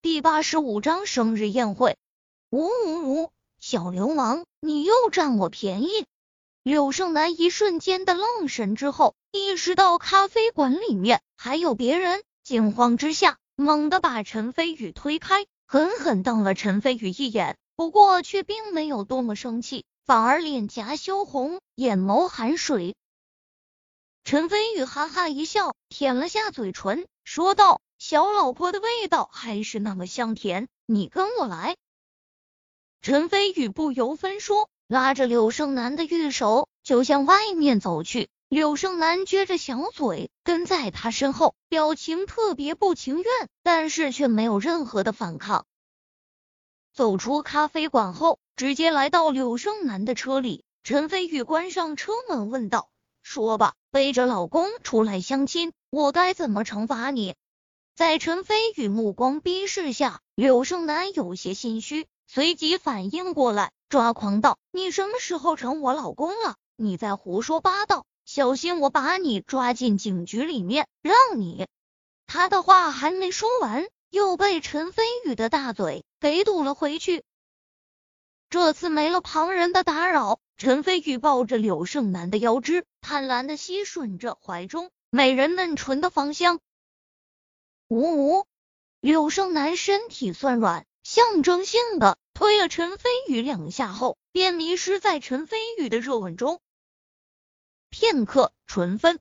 第八十五章生日宴会。呜呜呜！小流氓，你又占我便宜！柳胜男一瞬间的愣神之后，意识到咖啡馆里面还有别人，惊慌之下，猛地把陈飞宇推开，狠狠瞪了陈飞宇一眼，不过却并没有多么生气，反而脸颊羞红，眼眸含水。陈飞宇哈哈一笑，舔了下嘴唇，说道：“小老婆的味道还是那么香甜，你跟我来。”陈飞宇不由分说，拉着柳胜男的玉手就向外面走去。柳胜男撅着小嘴跟在他身后，表情特别不情愿，但是却没有任何的反抗。走出咖啡馆后，直接来到柳胜男的车里。陈飞宇关上车门，问道。说吧，背着老公出来相亲，我该怎么惩罚你？在陈飞宇目光逼视下，柳胜男有些心虚，随即反应过来，抓狂道：“你什么时候成我老公了？你在胡说八道！小心我把你抓进警局里面，让你……”他的话还没说完，又被陈飞宇的大嘴给堵了回去。这次没了旁人的打扰。陈飞宇抱着柳胜男的腰肢，贪婪的吸吮着怀中美人嫩唇的芳香。呜呜，柳胜男身体酸软，象征性的推了陈飞宇两下后，便迷失在陈飞宇的热吻中。片刻，唇分。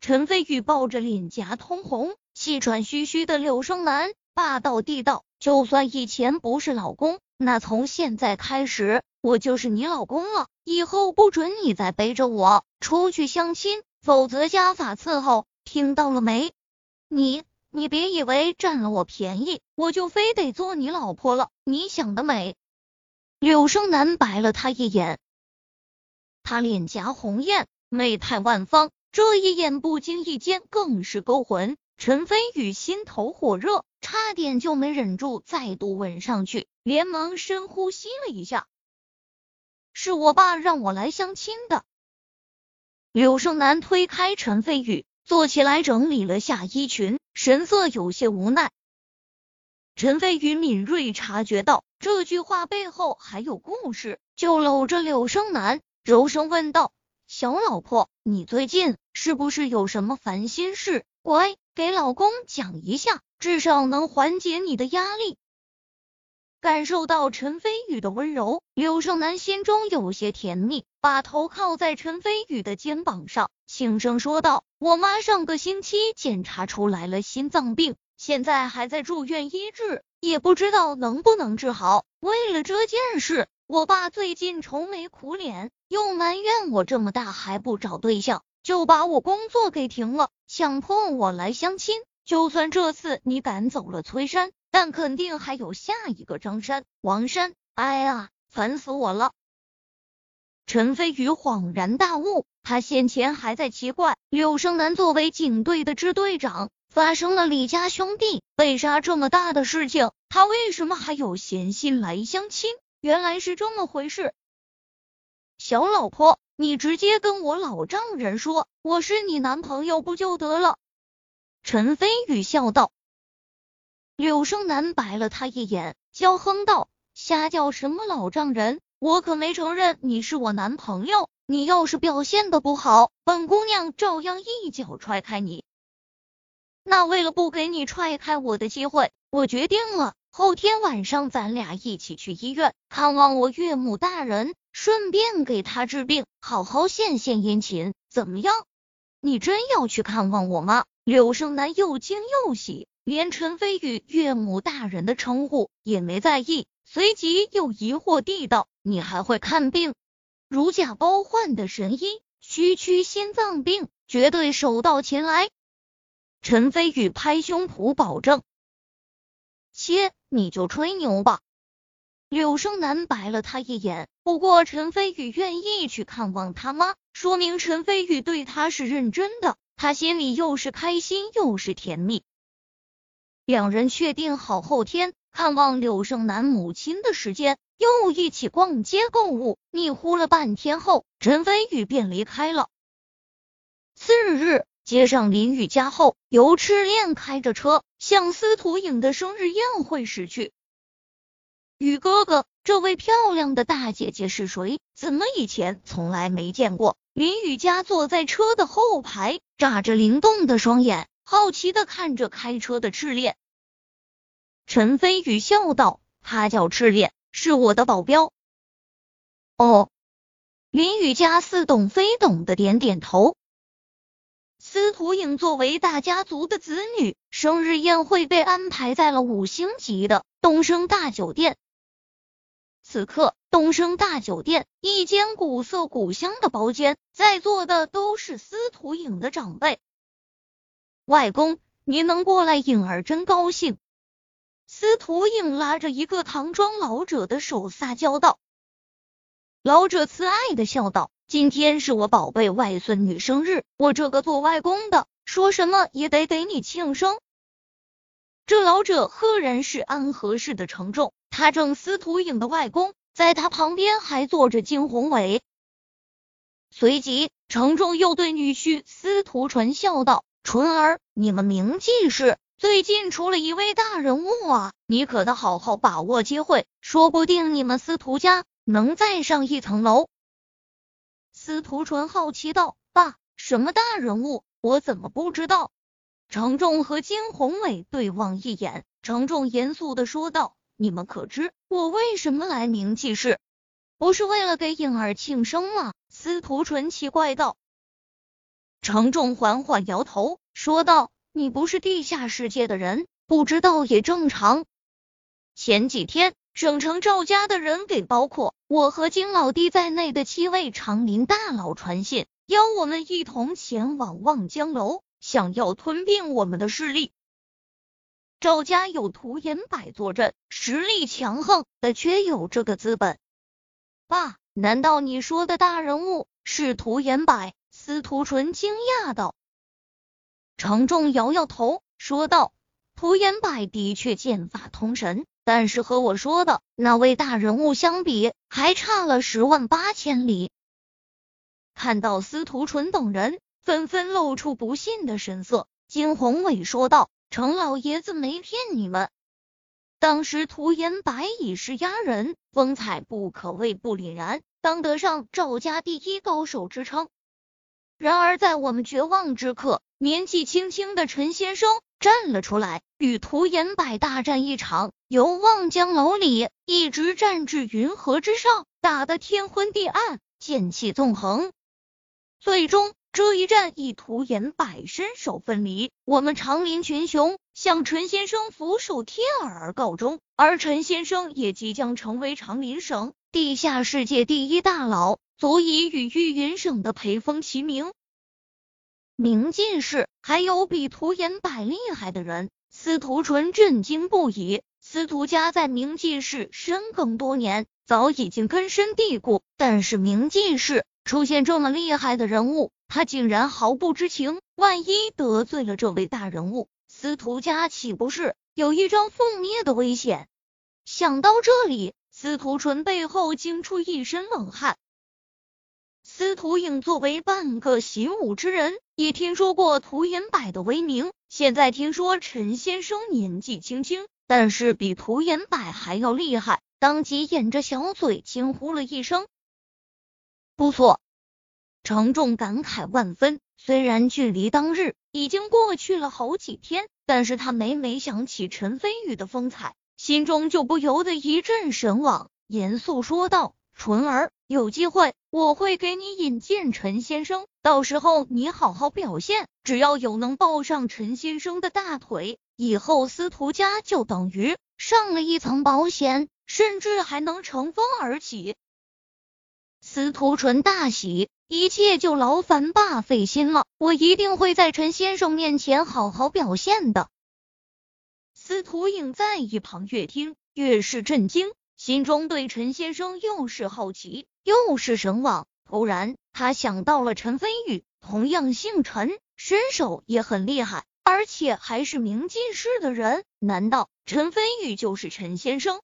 陈飞宇抱着脸颊通红、气喘吁吁的柳胜男，霸道地道：“就算以前不是老公。”那从现在开始，我就是你老公了，以后不准你再背着我出去相亲，否则家法伺候，听到了没？你你别以为占了我便宜，我就非得做你老婆了，你想得美！柳生男白了他一眼，他脸颊红艳，媚态万方，这一眼不经意间更是勾魂。陈飞宇心头火热，差点就没忍住再度吻上去，连忙深呼吸了一下。是我爸让我来相亲的。柳胜男推开陈飞宇，坐起来整理了下衣裙，神色有些无奈。陈飞宇敏锐察觉到这句话背后还有故事，就搂着柳胜男，柔声问道：“小老婆，你最近是不是有什么烦心事？乖。”给老公讲一下，至少能缓解你的压力。感受到陈飞宇的温柔，柳胜男心中有些甜蜜，把头靠在陈飞宇的肩膀上，轻声说道：“我妈上个星期检查出来了心脏病，现在还在住院医治，也不知道能不能治好。为了这件事，我爸最近愁眉苦脸，又埋怨我这么大还不找对象。”就把我工作给停了，强迫我来相亲。就算这次你赶走了崔山，但肯定还有下一个张山、王山。哎呀，烦死我了！陈飞宇恍然大悟，他先前还在奇怪，柳生南作为警队的支队长，发生了李家兄弟被杀这么大的事情，他为什么还有闲心来相亲？原来是这么回事。小老婆。你直接跟我老丈人说我是你男朋友不就得了？陈飞宇笑道。柳生男白了他一眼，娇哼道：“瞎叫什么老丈人？我可没承认你是我男朋友。你要是表现的不好，本姑娘照样一脚踹开你。那为了不给你踹开我的机会，我决定了，后天晚上咱俩一起去医院看望我岳母大人。”顺便给他治病，好好献献殷勤，怎么样？你真要去看望我吗？柳生男又惊又喜，连陈飞宇岳母大人的称呼也没在意，随即又疑惑地道：“你还会看病？如假包换的神医，区区心脏病，绝对手到擒来。”陈飞宇拍胸脯保证：“切，你就吹牛吧。”柳生男白了他一眼。不过陈飞宇愿意去看望他妈，说明陈飞宇对他是认真的。他心里又是开心又是甜蜜。两人确定好后天看望柳胜男母亲的时间，又一起逛街购物，腻乎了半天后，陈飞宇便离开了。次日，接上林雨家后，由赤练开着车向司徒影的生日宴会驶去。雨哥哥，这位漂亮的大姐姐是谁？怎么以前从来没见过？林雨佳坐在车的后排，眨着灵动的双眼，好奇的看着开车的赤练。陈飞宇笑道：“他叫赤练，是我的保镖。”哦，林雨佳似懂非懂的点点头。司徒影作为大家族的子女，生日宴会被安排在了五星级的东升大酒店。此刻，东升大酒店一间古色古香的包间，在座的都是司徒影的长辈。外公，您能过来，影儿真高兴。司徒影拉着一个唐装老者的手，撒娇道：“老者慈爱的笑道，今天是我宝贝外孙女生日，我这个做外公的，说什么也得给你庆生。”这老者赫然是安和氏的程仲。他正司徒影的外公，在他旁边还坐着金宏伟。随即，程仲又对女婿司徒纯笑道：“纯儿，你们名记是最近出了一位大人物啊，你可得好好把握机会，说不定你们司徒家能再上一层楼。”司徒纯好奇道：“爸，什么大人物？我怎么不知道？”程仲和金宏伟对望一眼，程仲严肃的说道。你们可知我为什么来明记氏？不是为了给颖儿庆生吗？司徒纯奇怪道。程仲缓缓摇头，说道：“你不是地下世界的人，不知道也正常。前几天，省城赵家的人给包括我和金老弟在内的七位长林大佬传信，邀我们一同前往望江楼，想要吞并我们的势力。”赵家有涂延柏坐镇，实力强横，的确有这个资本。爸，难道你说的大人物是涂延柏？司徒纯惊讶道。程仲摇摇头，说道：“涂延柏的确剑法通神，但是和我说的那位大人物相比，还差了十万八千里。”看到司徒纯等人纷纷露出不信的神色，金宏伟说道。程老爷子没骗你们，当时涂延白已是压人，风采不可谓不凛然，当得上赵家第一高手之称。然而在我们绝望之刻，年纪轻轻的陈先生站了出来，与涂延柏大战一场，由望江楼里一直战至云河之上，打得天昏地暗，剑气纵横，最终。这一战以涂延柏身首分离，我们长林群雄向陈先生俯首帖耳而告终，而陈先生也即将成为长林省地下世界第一大佬，足以与玉云省的裴峰齐名。明进士还有比涂延柏厉害的人，司徒纯震惊不已。司徒家在明进士深耕多年，早已经根深蒂固，但是明进士出现这么厉害的人物。他竟然毫不知情，万一得罪了这位大人物，司徒家岂不是有一张覆灭的危险？想到这里，司徒纯背后惊出一身冷汗。司徒影作为半个习武之人，也听说过涂延柏的威名。现在听说陈先生年纪轻轻，但是比涂延柏还要厉害，当即掩着小嘴惊呼了一声：“不错。”程仲感慨万分，虽然距离当日已经过去了好几天，但是他每每想起陈飞宇的风采，心中就不由得一阵神往，严肃说道：“纯儿，有机会我会给你引荐陈先生，到时候你好好表现，只要有能抱上陈先生的大腿，以后司徒家就等于上了一层保险，甚至还能乘风而起。”司徒纯大喜。一切就劳烦爸费心了，我一定会在陈先生面前好好表现的。司徒影在一旁越听越是震惊，心中对陈先生又是好奇又是神往。突然，他想到了陈飞宇，同样姓陈，身手也很厉害，而且还是名进士的人。难道陈飞宇就是陈先生？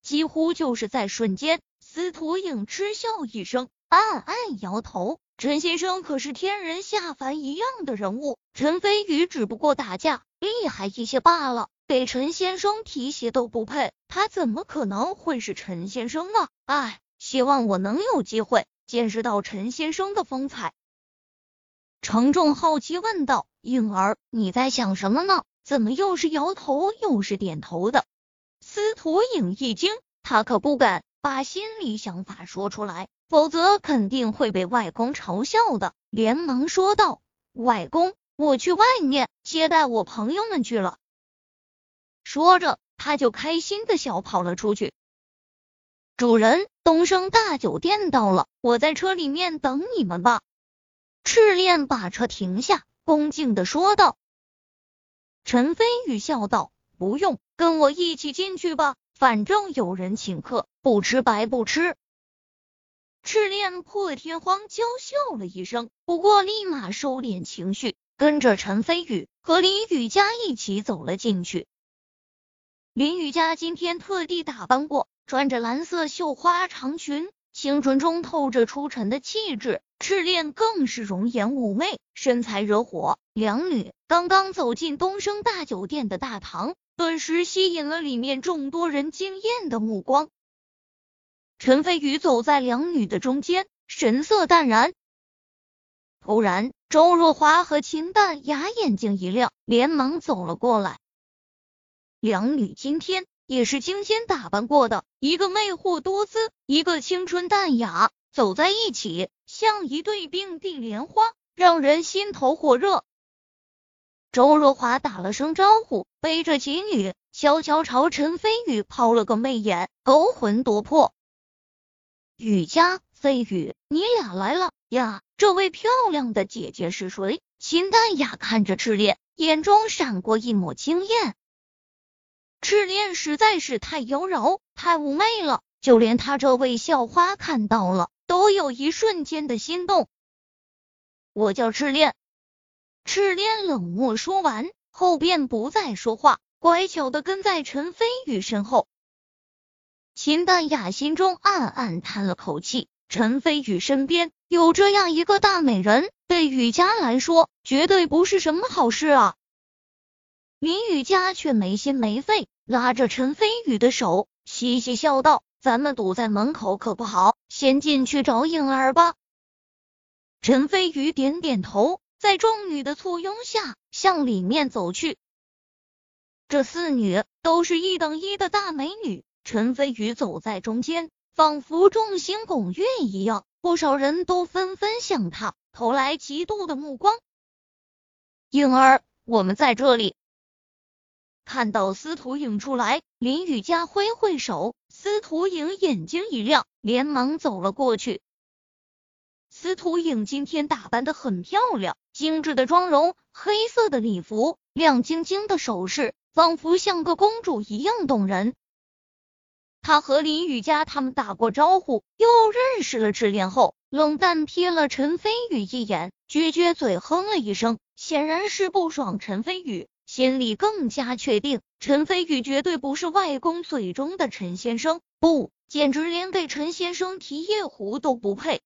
几乎就是在瞬间，司徒影嗤笑一声。暗暗摇头。陈先生可是天人下凡一样的人物，陈飞宇只不过打架厉害一些罢了，给陈先生提鞋都不配，他怎么可能会是陈先生呢？唉，希望我能有机会见识到陈先生的风采。程仲好奇问道：“颖儿，你在想什么呢？怎么又是摇头又是点头的？”司徒颖一惊，他可不敢把心里想法说出来。否则肯定会被外公嘲笑的，连忙说道：“外公，我去外面接待我朋友们去了。”说着，他就开心的小跑了出去。主人，东升大酒店到了，我在车里面等你们吧。赤练把车停下，恭敬的说道。陈飞宇笑道：“不用，跟我一起进去吧，反正有人请客，不吃白不吃。”赤练破天荒娇笑了一声，不过立马收敛情绪，跟着陈飞宇和林雨佳一起走了进去。林雨佳今天特地打扮过，穿着蓝色绣花长裙，清纯中透着出尘的气质。赤练更是容颜妩媚，身材惹火。两女刚刚走进东升大酒店的大堂，顿时吸引了里面众多人惊艳的目光。陈飞宇走在两女的中间，神色淡然。突然，周若华和秦淡雅眼睛一亮，连忙走了过来。两女今天也是精心打扮过的，一个魅惑多姿，一个青春淡雅，走在一起像一对并蒂莲花，让人心头火热。周若华打了声招呼，背着几女，悄悄朝陈飞宇抛了个媚眼，勾魂夺魄。雨佳、飞宇，你俩来了呀！这位漂亮的姐姐是谁？秦淡雅看着赤烈，眼中闪过一抹惊艳。赤练实在是太妖娆、太妩媚了，就连他这位校花看到了，都有一瞬间的心动。我叫赤练。赤练冷漠说完后，便不再说话，乖巧的跟在陈飞宇身后。秦淡雅心中暗暗叹了口气，陈飞宇身边有这样一个大美人，对雨佳来说绝对不是什么好事啊。林雨佳却没心没肺，拉着陈飞宇的手，嘻嘻笑道：“咱们堵在门口可不好，先进去找颖儿吧。”陈飞宇点点头，在众女的簇拥下向里面走去。这四女都是一等一的大美女。陈飞宇走在中间，仿佛众星拱月一样，不少人都纷纷向他投来嫉妒的目光。颖儿，我们在这里。看到司徒影出来，林雨佳挥挥手，司徒影眼睛一亮，连忙走了过去。司徒影今天打扮的很漂亮，精致的妆容，黑色的礼服，亮晶晶的首饰，仿佛像个公主一样动人。他和林雨佳他们打过招呼，又认识了赤练后，冷淡瞥了陈飞宇一眼，撅撅嘴哼了一声，显然是不爽。陈飞宇心里更加确定，陈飞宇绝对不是外公嘴中的陈先生，不，简直连给陈先生提夜壶都不配。